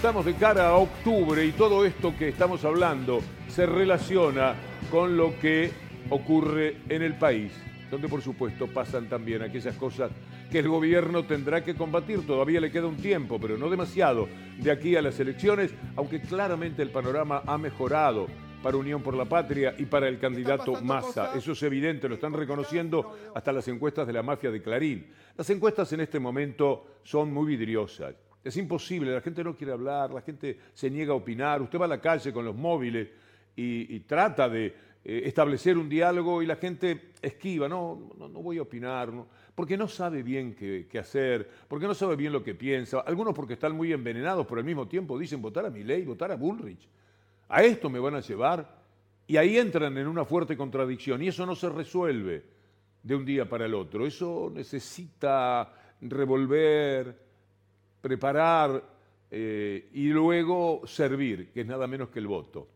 preguntamos de cara a octubre y todo esto que estamos hablando se relaciona con lo que ocurre en el país, donde por supuesto pasan también aquellas cosas que el gobierno tendrá que combatir. Todavía le queda un tiempo, pero no demasiado, de aquí a las elecciones, aunque claramente el panorama ha mejorado para Unión por la Patria y para el candidato Massa. Eso es evidente, lo están reconociendo hasta las encuestas de la mafia de Clarín. Las encuestas en este momento son muy vidriosas. Es imposible, la gente no quiere hablar, la gente se niega a opinar. Usted va a la calle con los móviles y, trata de eh, establecer un diálogo y la gente esquiva, no, no, voy a opinar, porque no sabe bien qué, hacer, porque no sabe bien lo que piensa. Algunos porque están muy envenenados, pero al mismo tiempo dicen votar a Milei, votar a Bullrich. A esto me van a llevar. Y ahí entran en una fuerte contradicción y eso no se resuelve de un día para el otro. Eso necesita revolver, preparar eh, y luego servir, que es nada menos que el voto,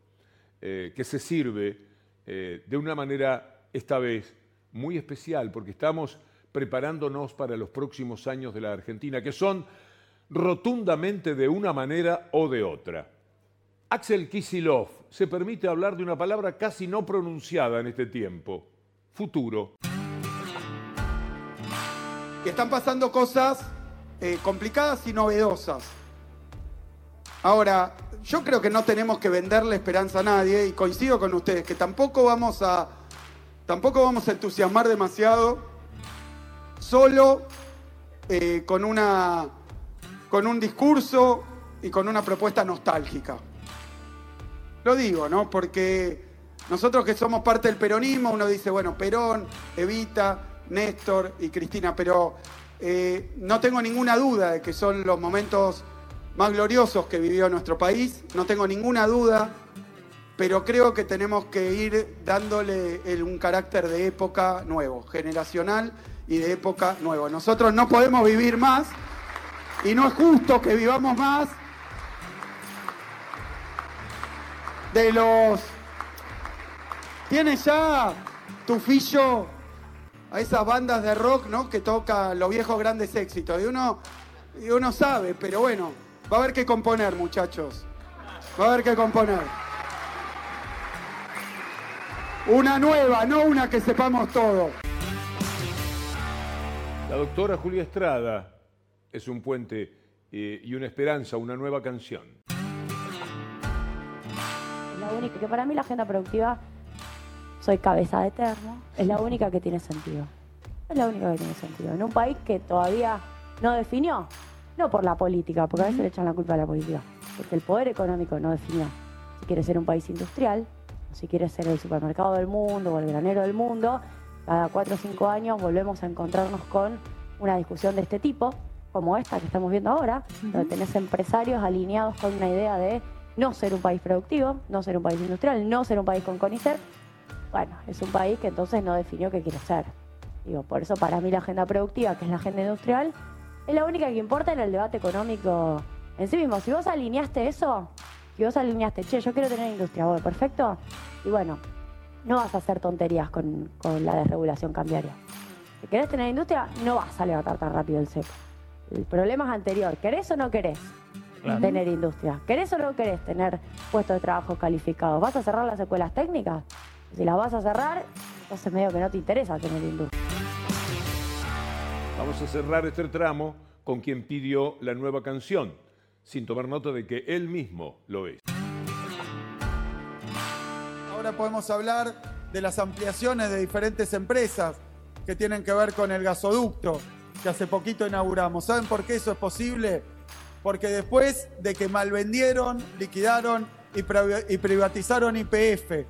eh, que se sirve eh, de una manera, esta vez, muy especial, porque estamos preparándonos para los próximos años de la Argentina, que son rotundamente de una manera o de otra. Axel Kisilov se permite hablar de una palabra casi no pronunciada en este tiempo, futuro. están pasando cosas eh, complicadas y novedosas. Ahora, yo creo que no tenemos que venderle esperanza a nadie y coincido con ustedes que tampoco vamos a tampoco vamos a entusiasmar demasiado solo eh, con una con un discurso y con una propuesta nostálgica. Lo digo, ¿no? Porque nosotros que somos parte del peronismo, uno dice, bueno, Perón, Evita, Néstor y Cristina, pero eh, no tengo ninguna duda de que son los momentos más gloriosos que vivió nuestro país, no tengo ninguna duda, pero creo que tenemos que ir dándole un carácter de época nuevo, generacional y de época nuevo. Nosotros no podemos vivir más y no es justo que vivamos más de los... Tienes ya tu fillo a esas bandas de rock, ¿no? Que toca los viejos grandes éxitos. Y uno, y uno sabe, pero bueno, va a haber que componer, muchachos. Va a haber que componer. Una nueva, no una que sepamos todo. La doctora Julia Estrada es un puente eh, y una esperanza, una nueva canción única, que para mí la agenda productiva, soy cabeza de termo, es la única que tiene sentido. Es la única que tiene sentido. En un país que todavía no definió, no por la política, porque a veces le echan la culpa a la política, porque el poder económico no definió si quiere ser un país industrial, o si quiere ser el supermercado del mundo o el granero del mundo. Cada cuatro o cinco años volvemos a encontrarnos con una discusión de este tipo, como esta que estamos viendo ahora, donde tenés empresarios alineados con una idea de no ser un país productivo, no ser un país industrial, no ser un país con CONICET, bueno, es un país que entonces no definió qué quiere ser. Digo, por eso para mí la agenda productiva, que es la agenda industrial, es la única que importa en el debate económico en sí mismo. Si vos alineaste eso, si vos alineaste, che, yo quiero tener industria, bueno, perfecto, y bueno, no vas a hacer tonterías con, la desregulación cambiaria. Si querés tener industria, no vas a levantar tan rápido el cepo. El problema es anterior, ¿querés o no querés? tener industria. ¿Querés o no querés tener puestos de trabajo calificados? ¿Vas a cerrar las escuelas técnicas? Si las vas a cerrar, entonces medio que no te interesa tener industria. Vamos a cerrar este tramo con quien pidió la nueva canción, sin tomar nota de que él mismo lo es. Ahora podemos hablar de las ampliaciones de diferentes empresas que tienen que ver con el gasoducto que hace poquito inauguramos. ¿Saben por qué eso es posible? porque después de que malvendieron, liquidaron y privatizaron IPF,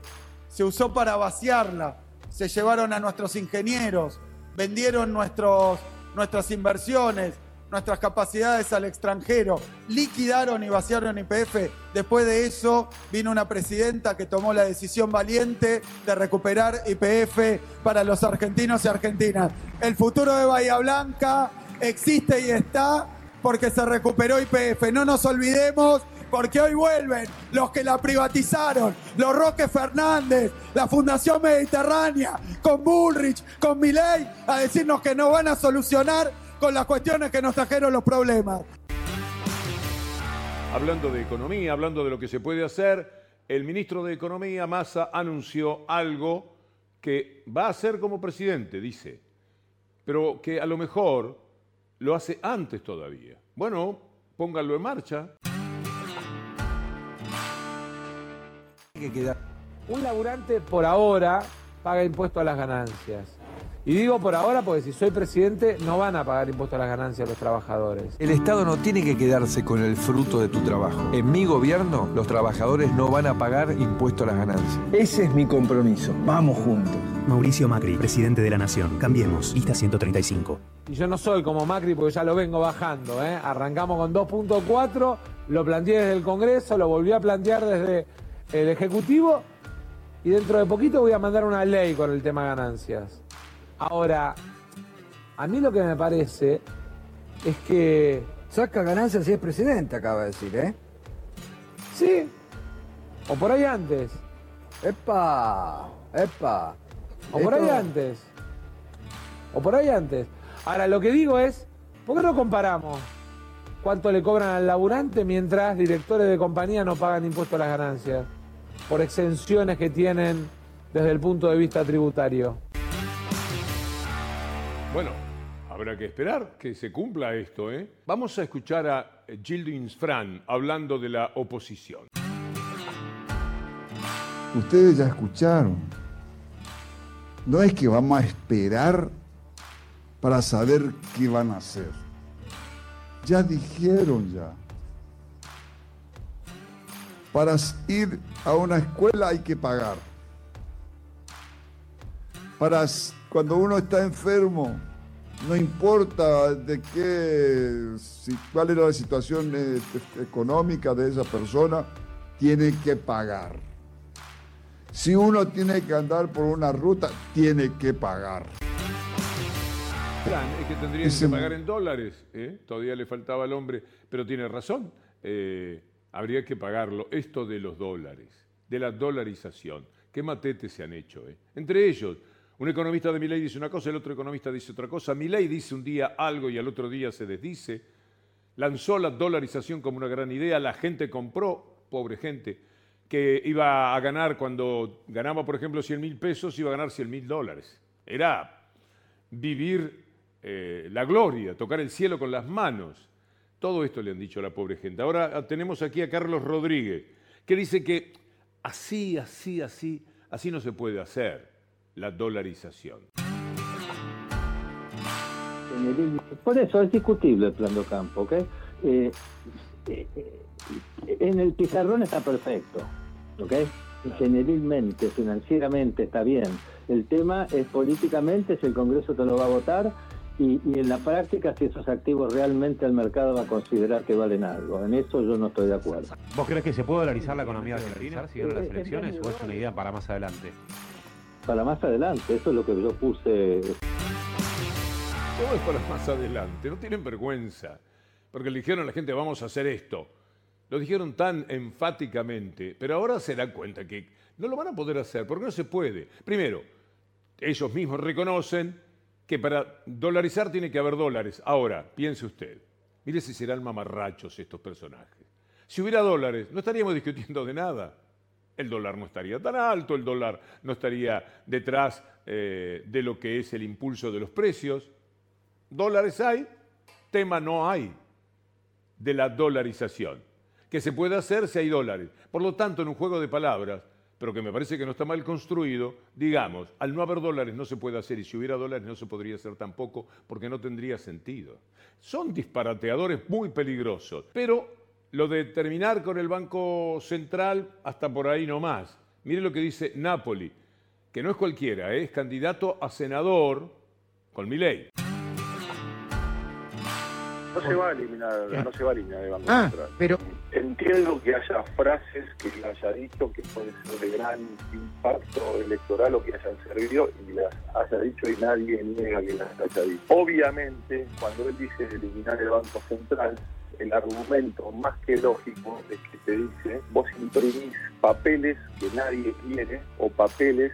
se usó para vaciarla, se llevaron a nuestros ingenieros, vendieron nuestras inversiones, nuestras capacidades al extranjero, liquidaron y vaciaron IPF. Después de eso vino una presidenta que tomó la decisión valiente de recuperar IPF para los argentinos y argentinas. El futuro de Bahía Blanca existe y está porque se recuperó IPF. No nos olvidemos porque hoy vuelven los que la privatizaron, los Roque Fernández, la Fundación Mediterránea, con Bullrich, con Milei, a decirnos que no van a solucionar con las cuestiones que nos trajeron los problemas. hablando de economía, hablando de lo que se puede hacer, el ministro de Economía, Massa, anunció algo que va a hacer como presidente, dice, pero que a lo mejor lo hace antes todavía. Bueno, pónganlo en marcha. Un laburante por ahora paga impuesto a las ganancias. Y digo por ahora porque si soy presidente no van a pagar impuestos a las ganancias los trabajadores. El Estado no tiene que quedarse con el fruto de tu trabajo. En mi gobierno los trabajadores no van a pagar impuestos a las ganancias. Ese es mi compromiso. Vamos juntos. Mauricio Macri, presidente de la Nación. Cambiemos. Lista 135. Y yo no soy como Macri porque ya lo vengo bajando. ¿eh? Arrancamos con 2.4, lo planteé desde el Congreso, lo volví a plantear desde el Ejecutivo y dentro de poquito voy a mandar una ley con el tema ganancias. Ahora, a mí lo que me parece es que... Saca ganancias si es presidente, acaba de decir, ¿eh? Sí. O por ahí antes. ¡Epa! ¡Epa! O por ahí antes. O por ahí antes. Ahora, lo que digo es, ¿por qué no comparamos cuánto le cobran al laburante mientras directores de compañía no pagan impuestos a las ganancias? Por exenciones que tienen desde el punto de vista tributario. Bueno, habrá que esperar que se cumpla esto. ¿eh? Vamos a escuchar a Gildins Fran hablando de la oposición. Ustedes ya escucharon. No es que vamos a esperar para saber qué van a hacer. Ya dijeron ya. Para ir a una escuela hay que pagar. Para cuando uno está enfermo, no importa de qué, cuál era la situación eh, económica de esa persona, tiene que pagar. Si uno tiene que andar por una ruta, tiene que pagar. Es que tendría que pagar en dólares. ¿eh? Todavía le faltaba al hombre, pero tiene razón. Eh, habría que pagarlo. Esto de los dólares, de la dolarización. ¿Qué matetes se han hecho? Eh? Entre ellos, un economista de Milei dice una cosa, el otro economista dice otra cosa. Milei dice un día algo y al otro día se desdice. Lanzó la dolarización como una gran idea, la gente compró, pobre gente, que iba a ganar cuando ganaba, por ejemplo, 100 mil pesos, iba a ganar 100 mil dólares. Era vivir eh, la gloria, tocar el cielo con las manos. Todo esto le han dicho a la pobre gente. Ahora tenemos aquí a Carlos Rodríguez, que dice que así, así, así, así no se puede hacer la dolarización. Por eso es discutible el plan de Ocampo, ¿ok? Eh, eh, en el pizarrón está perfecto, ¿ok? Generalmente, financieramente está bien. El tema es políticamente si el Congreso te lo va a votar y, en la práctica si esos activos realmente el mercado va a considerar que valen algo. En eso yo no estoy de acuerdo. ¿Vos crees que se puede dolarizar la economía argentina si las elecciones o es una idea para más adelante? para más adelante. Eso es lo que yo puse. Todo es para más adelante. No tienen vergüenza. Porque le dijeron a la gente, vamos a hacer esto. Lo dijeron tan enfáticamente, pero ahora se dan cuenta que no lo van a poder hacer, porque no se puede. Primero, ellos mismos reconocen que para dolarizar tiene que haber dólares. Ahora, piense usted, mire si serán mamarrachos estos personajes. Si hubiera dólares, no estaríamos discutiendo de nada el dólar no estaría tan alto, el dólar no estaría detrás eh, de lo que es el impulso de los precios. Dólares hay, tema no hay de la dolarización, que se puede hacer si hay dólares. Por lo tanto, en un juego de palabras, pero que me parece que no está mal construido, digamos, al no haber dólares no se puede hacer y si hubiera dólares no se podría hacer tampoco porque no tendría sentido. Son disparateadores muy peligrosos, pero lo de terminar con el Banco Central hasta por ahí no más. Mire lo que dice Napoli, que no es cualquiera, ¿eh? es candidato a senador con mi ley. No se va a eliminar, no se va a eliminar el Banco ah, Central. Pero... Entiendo que haya frases que haya dicho que pueden ser de gran impacto electoral o que hayan servido y las haya dicho y nadie niega que las haya dicho. Obviamente, cuando él dice eliminar el Banco Central, el argumento más que lógico es que te dice, vos imprimís papeles que nadie quiere o papeles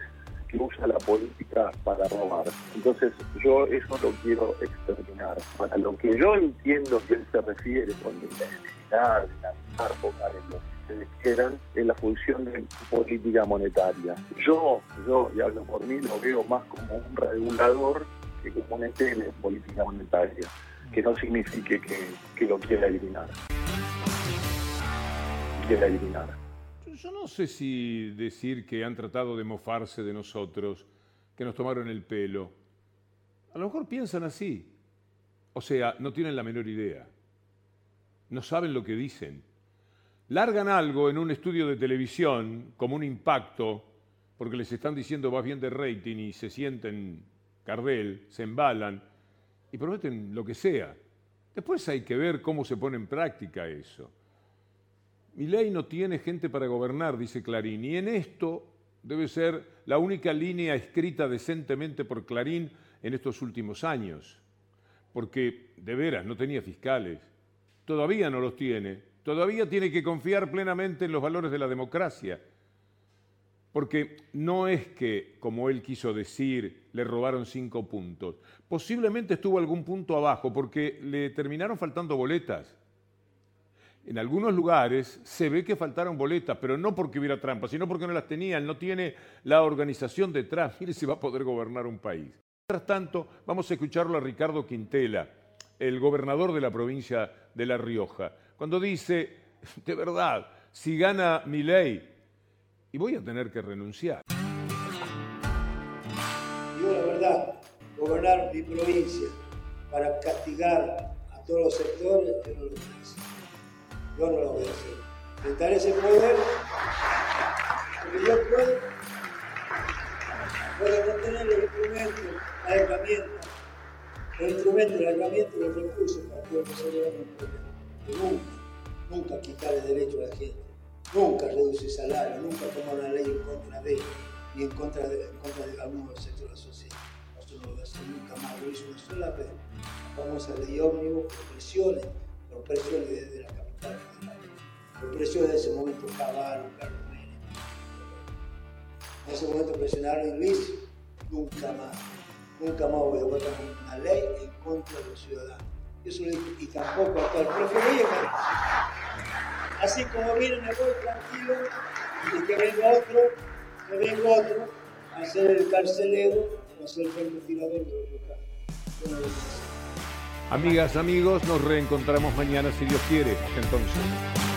usa la política para robar. Entonces yo eso lo quiero exterminar. Para lo que yo entiendo que él se refiere con eliminar, dinamizar, focar en lo que ustedes quieran, es la función de política monetaria. Yo, yo, y hablo por mí, lo veo más como un regulador que como un ente de política monetaria, que no signifique que, que lo quiera eliminar. Quiera eliminar. Yo no sé si decir que han tratado de mofarse de nosotros, que nos tomaron el pelo. A lo mejor piensan así. O sea, no tienen la menor idea. No saben lo que dicen. Largan algo en un estudio de televisión como un impacto, porque les están diciendo vas bien de rating y se sienten cardel, se embalan y prometen lo que sea. Después hay que ver cómo se pone en práctica eso. Mi ley no tiene gente para gobernar, dice Clarín, y en esto debe ser la única línea escrita decentemente por Clarín en estos últimos años, porque de veras no tenía fiscales, todavía no los tiene, todavía tiene que confiar plenamente en los valores de la democracia, porque no es que, como él quiso decir, le robaron cinco puntos, posiblemente estuvo algún punto abajo, porque le terminaron faltando boletas. En algunos lugares se ve que faltaron boletas, pero no porque hubiera trampa, sino porque no las tenían, no tiene la organización detrás. Mire si va a poder gobernar un país. Mientras tanto, vamos a escucharlo a Ricardo Quintela, el gobernador de la provincia de La Rioja, cuando dice, de verdad, si gana mi ley, y voy a tener que renunciar. Yo la verdad, gobernar mi provincia para castigar a todos los sectores, yo no lo yo no lo voy a hacer. Intentar ese poder, porque yo puedo, puedo no tener los instrumentos, la herramienta, los instrumentos, la herramienta y los recursos para poder resolver un problema. nunca, nunca quitar el derecho a la gente, nunca reducir salario, nunca tomar una ley en contra de ellos, ni en contra de, en contra de los sectores de la sociedad. No lo voy a hacer nunca más, lo hice una sola vez. Vamos a ley ómnibus por presiones, por presiones desde la por presiones de ese momento Caballo, Carlos. En ese momento presionaron y Luis, nunca más, nunca más voy a votar una ley en contra de los ciudadanos. Eso y tampoco a todo el profe Así como viene, me voy tranquilo y que venga otro, que venga otro a ser el carcelero a ser el francotirador de los locales. Amigas, amigos, nos reencontramos mañana si Dios quiere. Entonces.